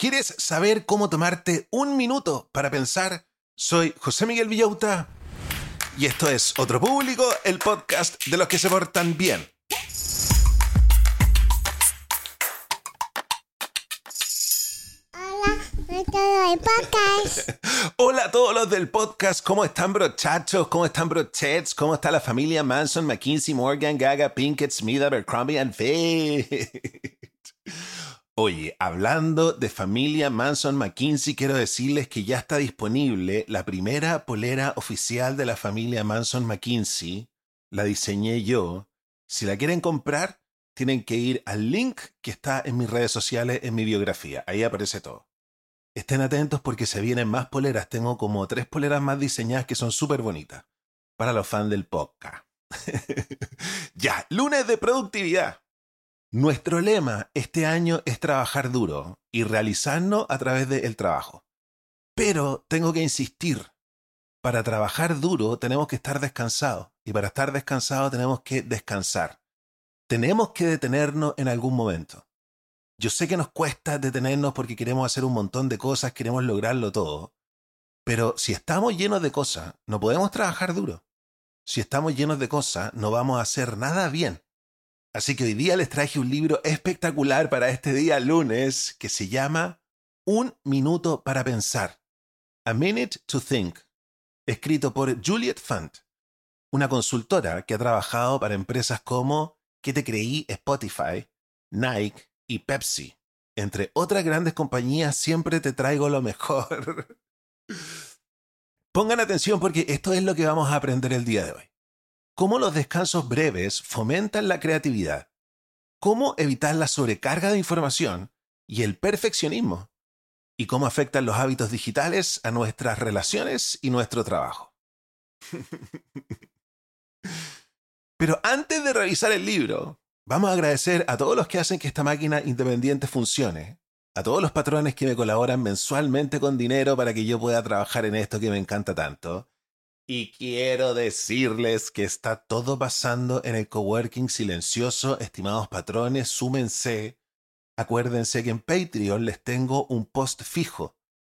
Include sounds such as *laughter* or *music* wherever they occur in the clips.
¿Quieres saber cómo tomarte un minuto para pensar? Soy José Miguel Villauta y esto es Otro Público, el podcast de los que se portan bien. Hola *laughs* a todos los del podcast, ¿cómo están brochachos? ¿Cómo están brochets? ¿Cómo está la familia Manson, McKinsey, Morgan, Gaga, Pinkett, Smith, Abercrombie and Fitch? Oye, hablando de familia Manson McKinsey, quiero decirles que ya está disponible la primera polera oficial de la familia Manson McKinsey. La diseñé yo. Si la quieren comprar, tienen que ir al link que está en mis redes sociales, en mi biografía. Ahí aparece todo. Estén atentos porque se vienen más poleras. Tengo como tres poleras más diseñadas que son súper bonitas. Para los fans del podcast. *laughs* ya, lunes de productividad. Nuestro lema este año es trabajar duro y realizarnos a través del trabajo. Pero tengo que insistir, para trabajar duro tenemos que estar descansados y para estar descansados tenemos que descansar. Tenemos que detenernos en algún momento. Yo sé que nos cuesta detenernos porque queremos hacer un montón de cosas, queremos lograrlo todo, pero si estamos llenos de cosas, no podemos trabajar duro. Si estamos llenos de cosas, no vamos a hacer nada bien. Así que hoy día les traje un libro espectacular para este día lunes que se llama Un minuto para pensar. A Minute to Think, escrito por Juliet Fant, una consultora que ha trabajado para empresas como ¿Qué te creí? Spotify, Nike y Pepsi. Entre otras grandes compañías siempre te traigo lo mejor. *laughs* Pongan atención porque esto es lo que vamos a aprender el día de hoy cómo los descansos breves fomentan la creatividad, cómo evitar la sobrecarga de información y el perfeccionismo, y cómo afectan los hábitos digitales a nuestras relaciones y nuestro trabajo. *laughs* Pero antes de revisar el libro, vamos a agradecer a todos los que hacen que esta máquina independiente funcione, a todos los patrones que me colaboran mensualmente con dinero para que yo pueda trabajar en esto que me encanta tanto, y quiero decirles que está todo pasando en el coworking silencioso, estimados patrones, súmense. Acuérdense que en Patreon les tengo un post fijo,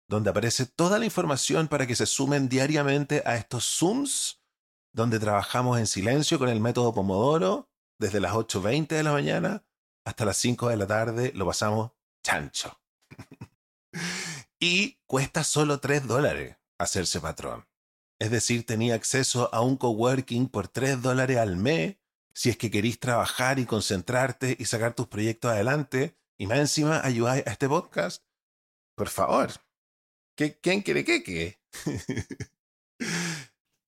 donde aparece toda la información para que se sumen diariamente a estos Zooms, donde trabajamos en silencio con el método Pomodoro, desde las 8.20 de la mañana hasta las 5 de la tarde, lo pasamos chancho. *laughs* y cuesta solo 3 dólares hacerse patrón. Es decir, tenía acceso a un coworking por 3 dólares al mes si es que queréis trabajar y concentrarte y sacar tus proyectos adelante y más encima ayudáis a este podcast. Por favor. ¿Quién quiere que qué? *laughs*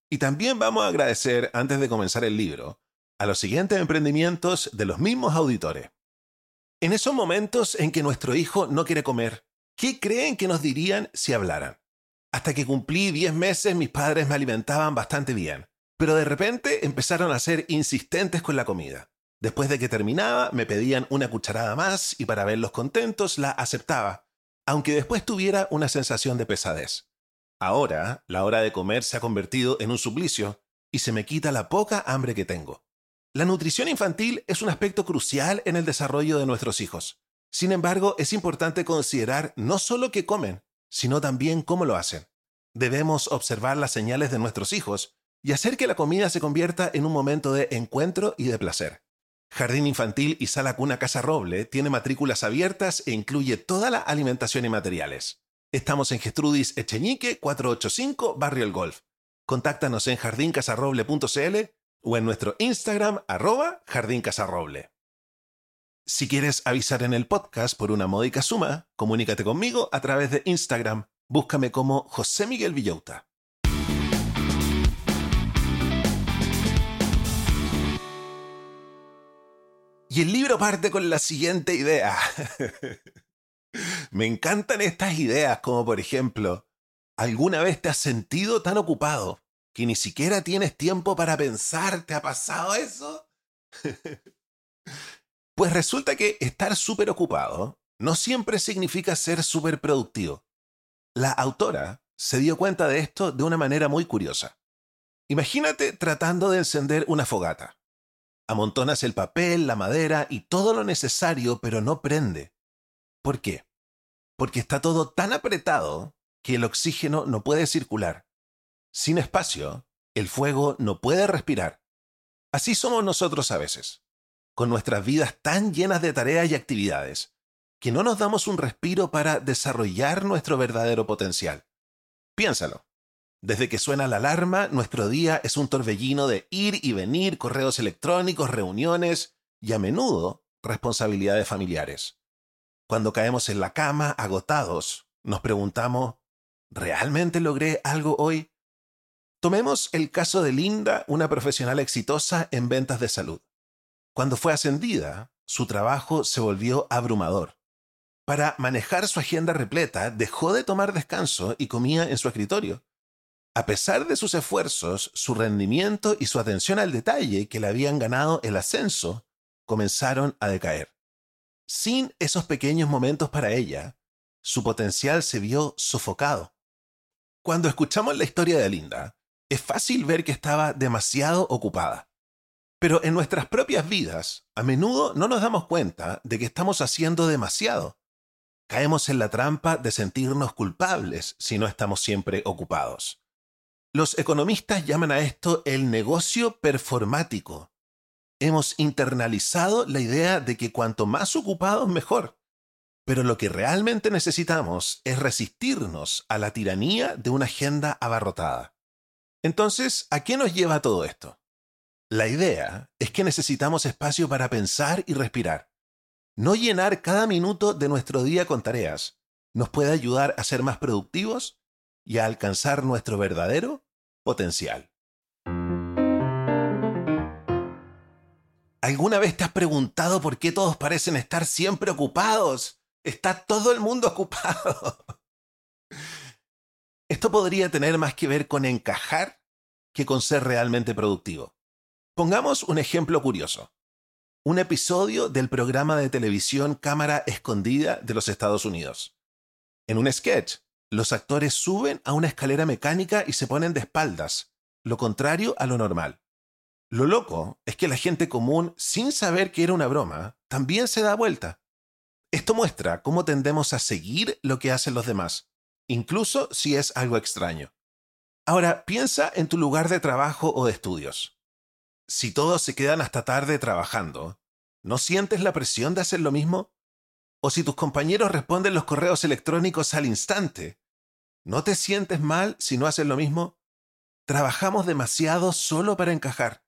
y también vamos a agradecer, antes de comenzar el libro, a los siguientes emprendimientos de los mismos auditores. En esos momentos en que nuestro hijo no quiere comer, ¿qué creen que nos dirían si hablaran? Hasta que cumplí 10 meses mis padres me alimentaban bastante bien, pero de repente empezaron a ser insistentes con la comida. Después de que terminaba, me pedían una cucharada más y para verlos contentos la aceptaba, aunque después tuviera una sensación de pesadez. Ahora, la hora de comer se ha convertido en un suplicio y se me quita la poca hambre que tengo. La nutrición infantil es un aspecto crucial en el desarrollo de nuestros hijos. Sin embargo, es importante considerar no solo qué comen, sino también cómo lo hacen. Debemos observar las señales de nuestros hijos y hacer que la comida se convierta en un momento de encuentro y de placer. Jardín Infantil y Sala Cuna Casa Roble tiene matrículas abiertas e incluye toda la alimentación y materiales. Estamos en Gestrudis Echeñique 485 Barrio El Golf. Contáctanos en jardincasarroble.cl o en nuestro Instagram arroba jardincasarroble. Si quieres avisar en el podcast por una módica suma, comunícate conmigo a través de Instagram. Búscame como José Miguel Villauta. Y el libro parte con la siguiente idea. *laughs* Me encantan estas ideas, como por ejemplo, ¿alguna vez te has sentido tan ocupado que ni siquiera tienes tiempo para pensar? ¿Te ha pasado eso? *laughs* Pues resulta que estar súper ocupado no siempre significa ser súper productivo. La autora se dio cuenta de esto de una manera muy curiosa. Imagínate tratando de encender una fogata. Amontonas el papel, la madera y todo lo necesario, pero no prende. ¿Por qué? porque está todo tan apretado que el oxígeno no puede circular. Sin espacio, el fuego no puede respirar. Así somos nosotros a veces, con nuestras vidas tan llenas de tareas y actividades, que no nos damos un respiro para desarrollar nuestro verdadero potencial. Piénsalo. Desde que suena la alarma, nuestro día es un torbellino de ir y venir, correos electrónicos, reuniones y a menudo responsabilidades familiares. Cuando caemos en la cama agotados, nos preguntamos, ¿realmente logré algo hoy? Tomemos el caso de Linda, una profesional exitosa en ventas de salud. Cuando fue ascendida, su trabajo se volvió abrumador. Para manejar su agenda repleta, dejó de tomar descanso y comía en su escritorio. A pesar de sus esfuerzos, su rendimiento y su atención al detalle que le habían ganado el ascenso comenzaron a decaer. Sin esos pequeños momentos para ella, su potencial se vio sofocado. Cuando escuchamos la historia de Linda, es fácil ver que estaba demasiado ocupada. Pero en nuestras propias vidas, a menudo no nos damos cuenta de que estamos haciendo demasiado. Caemos en la trampa de sentirnos culpables si no estamos siempre ocupados. Los economistas llaman a esto el negocio performático. Hemos internalizado la idea de que cuanto más ocupados mejor. Pero lo que realmente necesitamos es resistirnos a la tiranía de una agenda abarrotada. Entonces, ¿a qué nos lleva todo esto? La idea es que necesitamos espacio para pensar y respirar. No llenar cada minuto de nuestro día con tareas nos puede ayudar a ser más productivos y a alcanzar nuestro verdadero potencial. ¿Alguna vez te has preguntado por qué todos parecen estar siempre ocupados? Está todo el mundo ocupado. *laughs* Esto podría tener más que ver con encajar que con ser realmente productivo. Pongamos un ejemplo curioso. Un episodio del programa de televisión Cámara Escondida de los Estados Unidos. En un sketch, los actores suben a una escalera mecánica y se ponen de espaldas, lo contrario a lo normal. Lo loco es que la gente común, sin saber que era una broma, también se da vuelta. Esto muestra cómo tendemos a seguir lo que hacen los demás, incluso si es algo extraño. Ahora, piensa en tu lugar de trabajo o de estudios. Si todos se quedan hasta tarde trabajando, ¿no sientes la presión de hacer lo mismo? O si tus compañeros responden los correos electrónicos al instante, ¿No te sientes mal si no haces lo mismo? Trabajamos demasiado solo para encajar.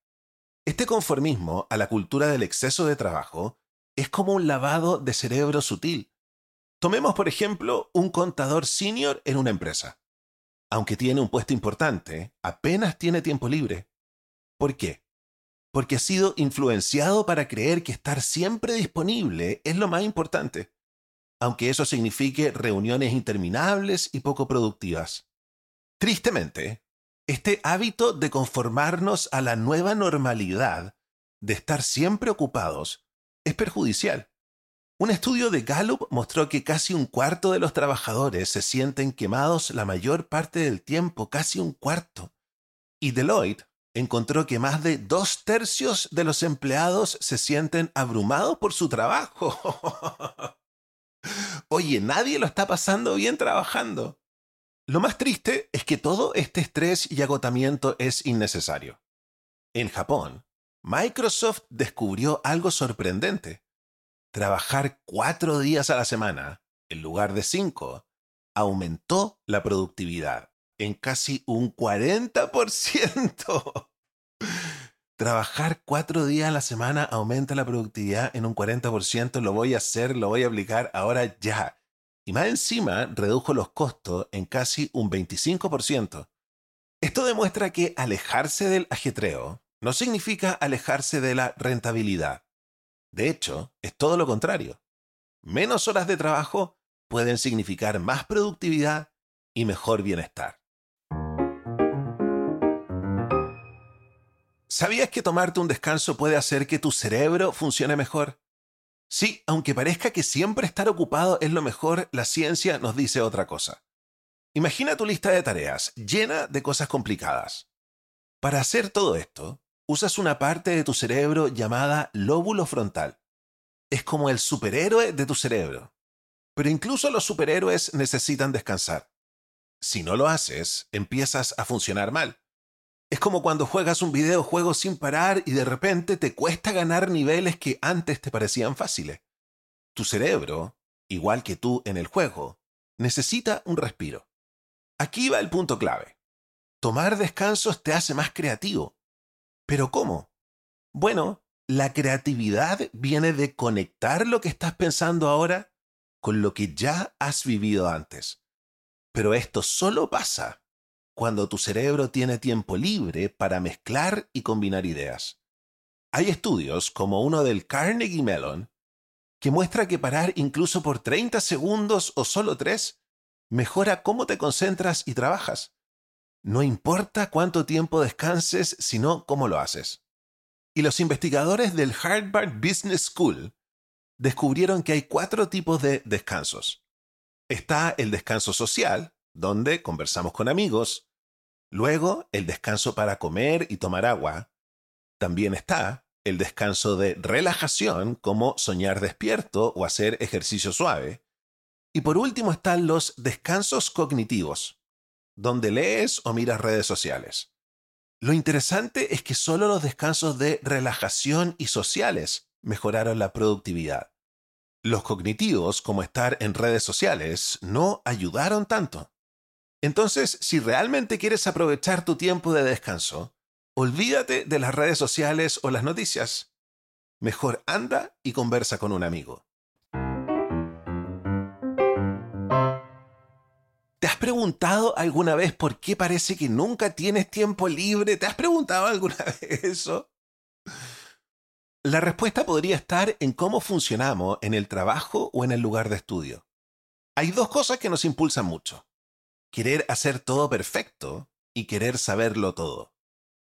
Este conformismo a la cultura del exceso de trabajo es como un lavado de cerebro sutil. Tomemos, por ejemplo, un contador senior en una empresa. Aunque tiene un puesto importante, apenas tiene tiempo libre. ¿Por qué? Porque ha sido influenciado para creer que estar siempre disponible es lo más importante aunque eso signifique reuniones interminables y poco productivas. Tristemente, este hábito de conformarnos a la nueva normalidad, de estar siempre ocupados, es perjudicial. Un estudio de Gallup mostró que casi un cuarto de los trabajadores se sienten quemados la mayor parte del tiempo, casi un cuarto. Y Deloitte encontró que más de dos tercios de los empleados se sienten abrumados por su trabajo. *laughs* Oye, nadie lo está pasando bien trabajando. Lo más triste es que todo este estrés y agotamiento es innecesario. En Japón, Microsoft descubrió algo sorprendente. Trabajar cuatro días a la semana, en lugar de cinco, aumentó la productividad en casi un 40%. Trabajar cuatro días a la semana aumenta la productividad en un 40%. Lo voy a hacer, lo voy a aplicar ahora ya. Y más encima, redujo los costos en casi un 25%. Esto demuestra que alejarse del ajetreo no significa alejarse de la rentabilidad. De hecho, es todo lo contrario. Menos horas de trabajo pueden significar más productividad y mejor bienestar. ¿Sabías que tomarte un descanso puede hacer que tu cerebro funcione mejor? Sí, aunque parezca que siempre estar ocupado es lo mejor, la ciencia nos dice otra cosa. Imagina tu lista de tareas llena de cosas complicadas. Para hacer todo esto, usas una parte de tu cerebro llamada lóbulo frontal. Es como el superhéroe de tu cerebro. Pero incluso los superhéroes necesitan descansar. Si no lo haces, empiezas a funcionar mal. Es como cuando juegas un videojuego sin parar y de repente te cuesta ganar niveles que antes te parecían fáciles. Tu cerebro, igual que tú en el juego, necesita un respiro. Aquí va el punto clave. Tomar descansos te hace más creativo. ¿Pero cómo? Bueno, la creatividad viene de conectar lo que estás pensando ahora con lo que ya has vivido antes. Pero esto solo pasa cuando tu cerebro tiene tiempo libre para mezclar y combinar ideas. Hay estudios, como uno del Carnegie Mellon, que muestra que parar incluso por 30 segundos o solo 3 mejora cómo te concentras y trabajas. No importa cuánto tiempo descanses, sino cómo lo haces. Y los investigadores del Harvard Business School descubrieron que hay cuatro tipos de descansos. Está el descanso social, donde conversamos con amigos. Luego, el descanso para comer y tomar agua. También está el descanso de relajación, como soñar despierto o hacer ejercicio suave. Y por último están los descansos cognitivos, donde lees o miras redes sociales. Lo interesante es que solo los descansos de relajación y sociales mejoraron la productividad. Los cognitivos, como estar en redes sociales, no ayudaron tanto. Entonces, si realmente quieres aprovechar tu tiempo de descanso, olvídate de las redes sociales o las noticias. Mejor anda y conversa con un amigo. ¿Te has preguntado alguna vez por qué parece que nunca tienes tiempo libre? ¿Te has preguntado alguna *laughs* vez eso? La respuesta podría estar en cómo funcionamos en el trabajo o en el lugar de estudio. Hay dos cosas que nos impulsan mucho. Querer hacer todo perfecto y querer saberlo todo.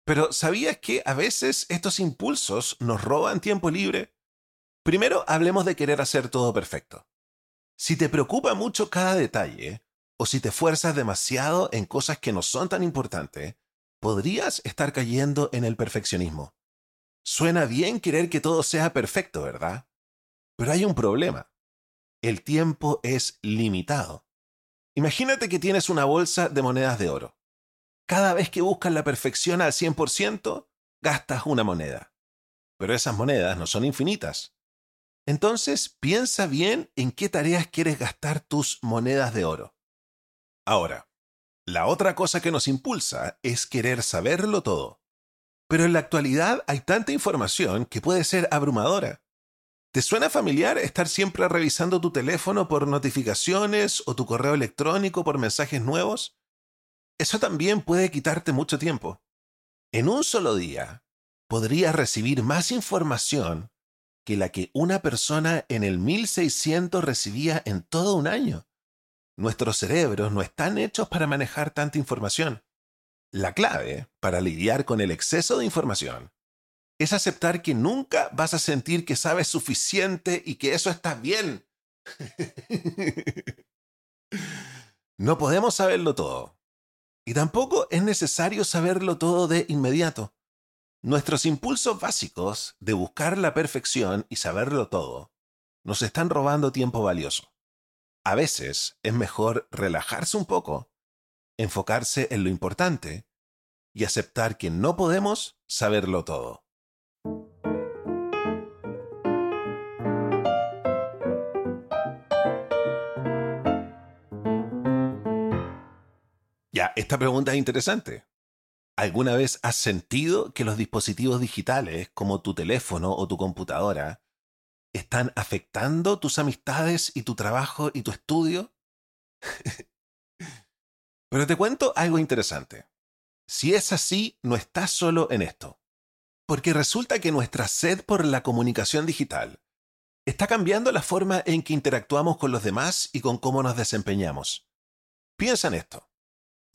Pero ¿sabías que a veces estos impulsos nos roban tiempo libre? Primero hablemos de querer hacer todo perfecto. Si te preocupa mucho cada detalle, o si te fuerzas demasiado en cosas que no son tan importantes, podrías estar cayendo en el perfeccionismo. Suena bien querer que todo sea perfecto, ¿verdad? Pero hay un problema. El tiempo es limitado. Imagínate que tienes una bolsa de monedas de oro. Cada vez que buscas la perfección al 100%, gastas una moneda. Pero esas monedas no son infinitas. Entonces, piensa bien en qué tareas quieres gastar tus monedas de oro. Ahora, la otra cosa que nos impulsa es querer saberlo todo. Pero en la actualidad hay tanta información que puede ser abrumadora. ¿Te suena familiar estar siempre revisando tu teléfono por notificaciones o tu correo electrónico por mensajes nuevos? Eso también puede quitarte mucho tiempo. En un solo día, podrías recibir más información que la que una persona en el 1600 recibía en todo un año. Nuestros cerebros no están hechos para manejar tanta información. La clave para lidiar con el exceso de información es aceptar que nunca vas a sentir que sabes suficiente y que eso está bien. *laughs* no podemos saberlo todo. Y tampoco es necesario saberlo todo de inmediato. Nuestros impulsos básicos de buscar la perfección y saberlo todo nos están robando tiempo valioso. A veces es mejor relajarse un poco, enfocarse en lo importante y aceptar que no podemos saberlo todo. Esta pregunta es interesante. ¿Alguna vez has sentido que los dispositivos digitales, como tu teléfono o tu computadora, están afectando tus amistades y tu trabajo y tu estudio? *laughs* Pero te cuento algo interesante. Si es así, no estás solo en esto. Porque resulta que nuestra sed por la comunicación digital está cambiando la forma en que interactuamos con los demás y con cómo nos desempeñamos. Piensa en esto.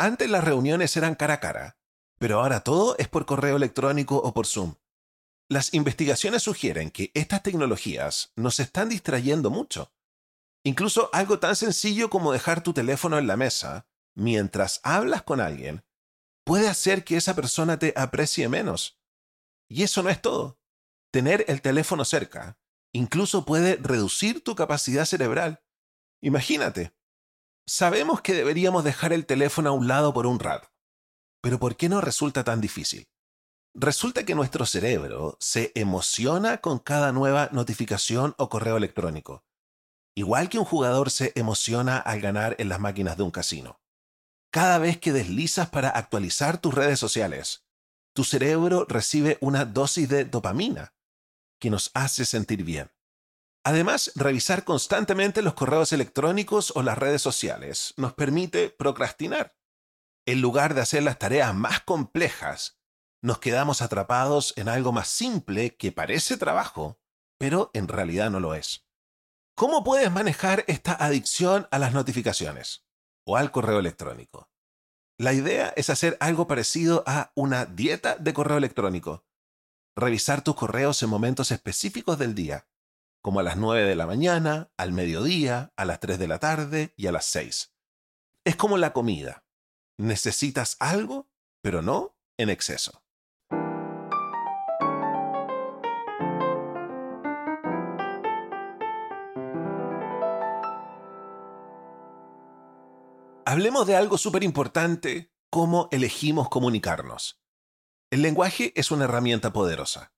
Antes las reuniones eran cara a cara, pero ahora todo es por correo electrónico o por Zoom. Las investigaciones sugieren que estas tecnologías nos están distrayendo mucho. Incluso algo tan sencillo como dejar tu teléfono en la mesa mientras hablas con alguien puede hacer que esa persona te aprecie menos. Y eso no es todo. Tener el teléfono cerca incluso puede reducir tu capacidad cerebral Imagínate, sabemos que deberíamos dejar el teléfono a un lado por un rato, pero ¿por qué no resulta tan difícil? Resulta que nuestro cerebro se emociona con cada nueva notificación o correo electrónico, igual que un jugador se emociona al ganar en las máquinas de un casino. Cada vez que deslizas para actualizar tus redes sociales, tu cerebro recibe una dosis de dopamina que nos hace sentir bien. Además, revisar constantemente los correos electrónicos o las redes sociales nos permite procrastinar. En lugar de hacer las tareas más complejas, nos quedamos atrapados en algo más simple que parece trabajo, pero en realidad no lo es. ¿Cómo puedes manejar esta adicción a las notificaciones o al correo electrónico? La idea es hacer algo parecido a una dieta de correo electrónico. Revisar tus correos en momentos específicos del día como a las 9 de la mañana, al mediodía, a las 3 de la tarde y a las 6. Es como la comida. Necesitas algo, pero no en exceso. Hablemos de algo súper importante, cómo elegimos comunicarnos. El lenguaje es una herramienta poderosa.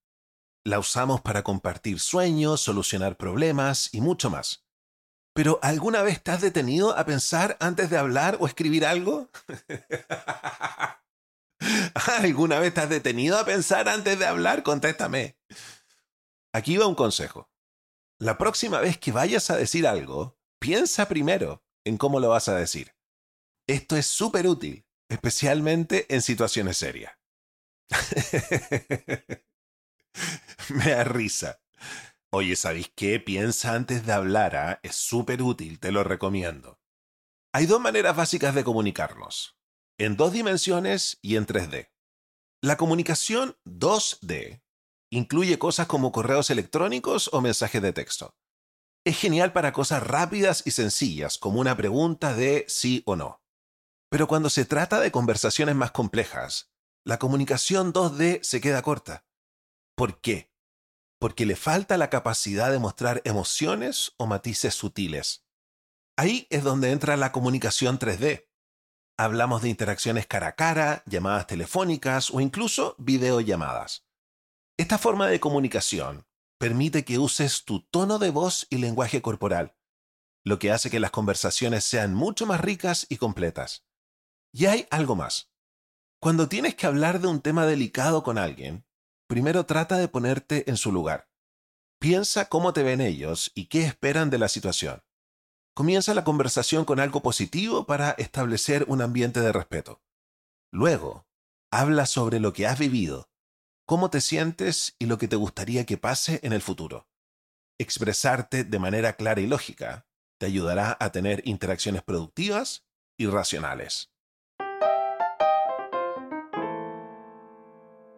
La usamos para compartir sueños, solucionar problemas y mucho más. Pero ¿alguna vez has detenido a pensar antes de hablar o escribir algo? *laughs* ¿Alguna vez has detenido a pensar antes de hablar? Contéstame. Aquí va un consejo. La próxima vez que vayas a decir algo, piensa primero en cómo lo vas a decir. Esto es súper útil, especialmente en situaciones serias. *laughs* *laughs* Me da risa. Oye, ¿sabéis qué? Piensa antes de hablar, ¿ah? Es súper útil, te lo recomiendo. Hay dos maneras básicas de comunicarnos. En dos dimensiones y en 3D. La comunicación 2D incluye cosas como correos electrónicos o mensajes de texto. Es genial para cosas rápidas y sencillas, como una pregunta de sí o no. Pero cuando se trata de conversaciones más complejas, la comunicación 2D se queda corta. ¿Por qué? Porque le falta la capacidad de mostrar emociones o matices sutiles. Ahí es donde entra la comunicación 3D. Hablamos de interacciones cara a cara, llamadas telefónicas o incluso videollamadas. Esta forma de comunicación permite que uses tu tono de voz y lenguaje corporal, lo que hace que las conversaciones sean mucho más ricas y completas. Y hay algo más. Cuando tienes que hablar de un tema delicado con alguien, primero trata de ponerte en su lugar. Piensa cómo te ven ellos y qué esperan de la situación. Comienza la conversación con algo positivo para establecer un ambiente de respeto. Luego, habla sobre lo que has vivido, cómo te sientes y lo que te gustaría que pase en el futuro. Expresarte de manera clara y lógica te ayudará a tener interacciones productivas y racionales.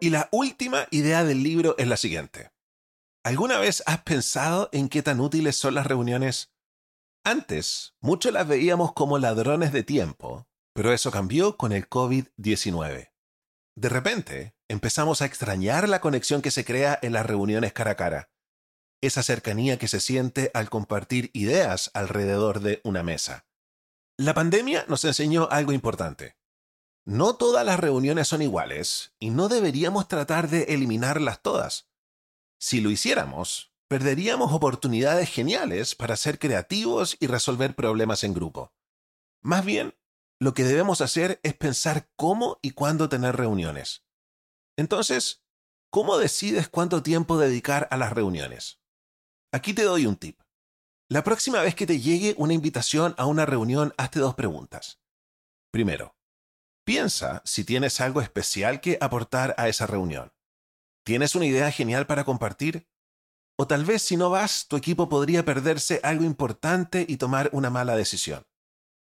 Y la última idea del libro es la siguiente. ¿Alguna vez has pensado en qué tan útiles son las reuniones? Antes, muchos las veíamos como ladrones de tiempo, pero eso cambió con el COVID-19. De repente, empezamos a extrañar la conexión que se crea en las reuniones cara a cara, esa cercanía que se siente al compartir ideas alrededor de una mesa. La pandemia nos enseñó algo importante. No todas las reuniones son iguales y no deberíamos tratar de eliminarlas todas. Si lo hiciéramos, perderíamos oportunidades geniales para ser creativos y resolver problemas en grupo. Más bien, lo que debemos hacer es pensar cómo y cuándo tener reuniones. Entonces, ¿cómo decides cuánto tiempo dedicar a las reuniones? Aquí te doy un tip. La próxima vez que te llegue una invitación a una reunión, hazte dos preguntas. Primero, Piensa si tienes algo especial que aportar a esa reunión. ¿Tienes una idea genial para compartir? O tal vez si no vas, tu equipo podría perderse algo importante y tomar una mala decisión.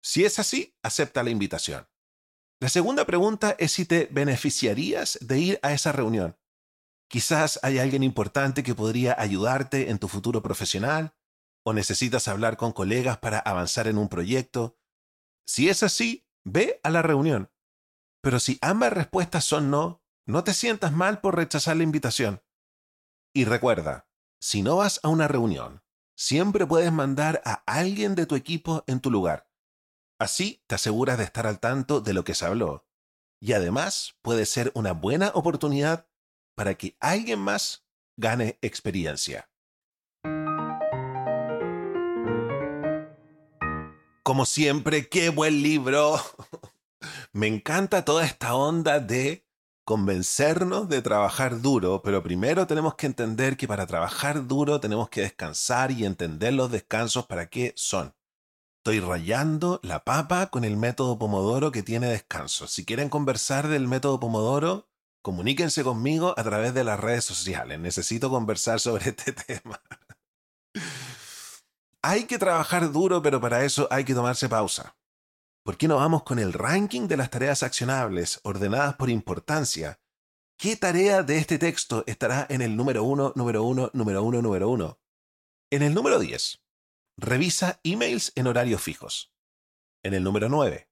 Si es así, acepta la invitación. La segunda pregunta es si te beneficiarías de ir a esa reunión. Quizás hay alguien importante que podría ayudarte en tu futuro profesional, o necesitas hablar con colegas para avanzar en un proyecto. Si es así, ve a la reunión. Pero si ambas respuestas son no, no te sientas mal por rechazar la invitación. Y recuerda, si no vas a una reunión, siempre puedes mandar a alguien de tu equipo en tu lugar. Así te aseguras de estar al tanto de lo que se habló. Y además puede ser una buena oportunidad para que alguien más gane experiencia. Como siempre, qué buen libro. *laughs* Me encanta toda esta onda de convencernos de trabajar duro, pero primero tenemos que entender que para trabajar duro tenemos que descansar y entender los descansos para qué son. Estoy rayando la papa con el método Pomodoro que tiene descanso. Si quieren conversar del método Pomodoro, comuníquense conmigo a través de las redes sociales. Necesito conversar sobre *laughs* este tema. hay que trabajar duro, pero para eso hay que tomarse pausa. ¿Por qué no vamos con el ranking de las tareas accionables ordenadas por importancia? ¿Qué tarea de este texto estará en el número 1, número 1, número 1, número 1? En el número 10, revisa emails en horarios fijos. En el número 9,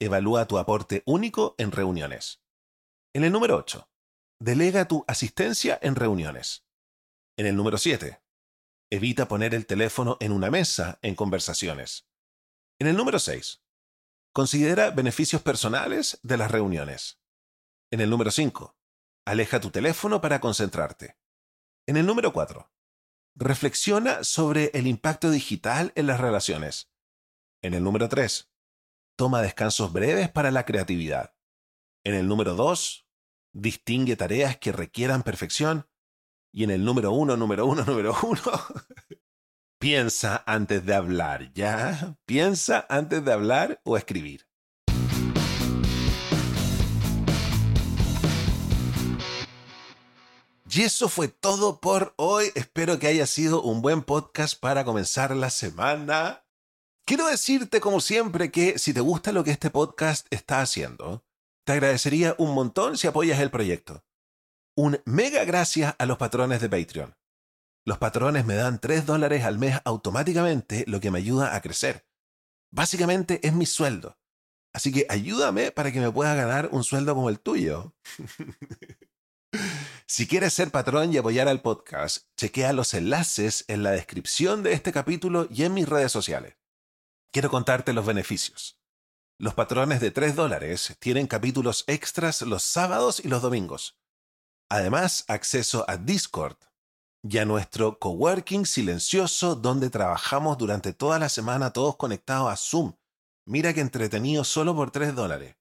evalúa tu aporte único en reuniones. En el número 8, delega tu asistencia en reuniones. En el número 7, evita poner el teléfono en una mesa en conversaciones. En el número 6, Considera beneficios personales de las reuniones. En el número 5, aleja tu teléfono para concentrarte. En el número 4, reflexiona sobre el impacto digital en las relaciones. En el número 3, toma descansos breves para la creatividad. En el número 2, distingue tareas que requieran perfección. Y en el número 1, número 1, número 1, *laughs* Piensa antes de hablar, ¿ya? Piensa antes de hablar o escribir. Y eso fue todo por hoy. Espero que haya sido un buen podcast para comenzar la semana. Quiero decirte, como siempre, que si te gusta lo que este podcast está haciendo, te agradecería un montón si apoyas el proyecto. Un mega gracias a los patrones de Patreon. Los patrones me dan 3 dólares al mes automáticamente, lo que me ayuda a crecer. Básicamente es mi sueldo. Así que ayúdame para que me pueda ganar un sueldo como el tuyo. *laughs* si quieres ser patrón y apoyar al podcast, chequea los enlaces en la descripción de este capítulo y en mis redes sociales. Quiero contarte los beneficios. Los patrones de 3 dólares tienen capítulos extras los sábados y los domingos. Además, acceso a Discord, y a nuestro coworking silencioso donde trabajamos durante toda la semana todos conectados a Zoom. Mira que entretenido solo por 3 dólares.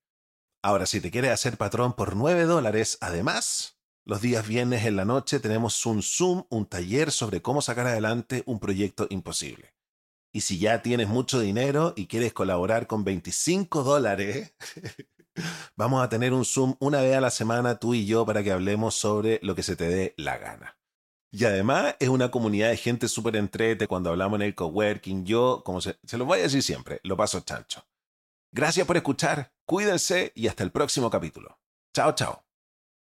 Ahora, si te quieres hacer patrón por 9 dólares, además, los días viernes en la noche tenemos un Zoom, un taller sobre cómo sacar adelante un proyecto imposible. Y si ya tienes mucho dinero y quieres colaborar con 25 dólares, *laughs* vamos a tener un Zoom una vez a la semana tú y yo para que hablemos sobre lo que se te dé la gana. Y además es una comunidad de gente súper entrete cuando hablamos en el coworking. Yo, como se, se los voy a decir siempre, lo paso chancho. Gracias por escuchar, cuídense y hasta el próximo capítulo. Chao, chao.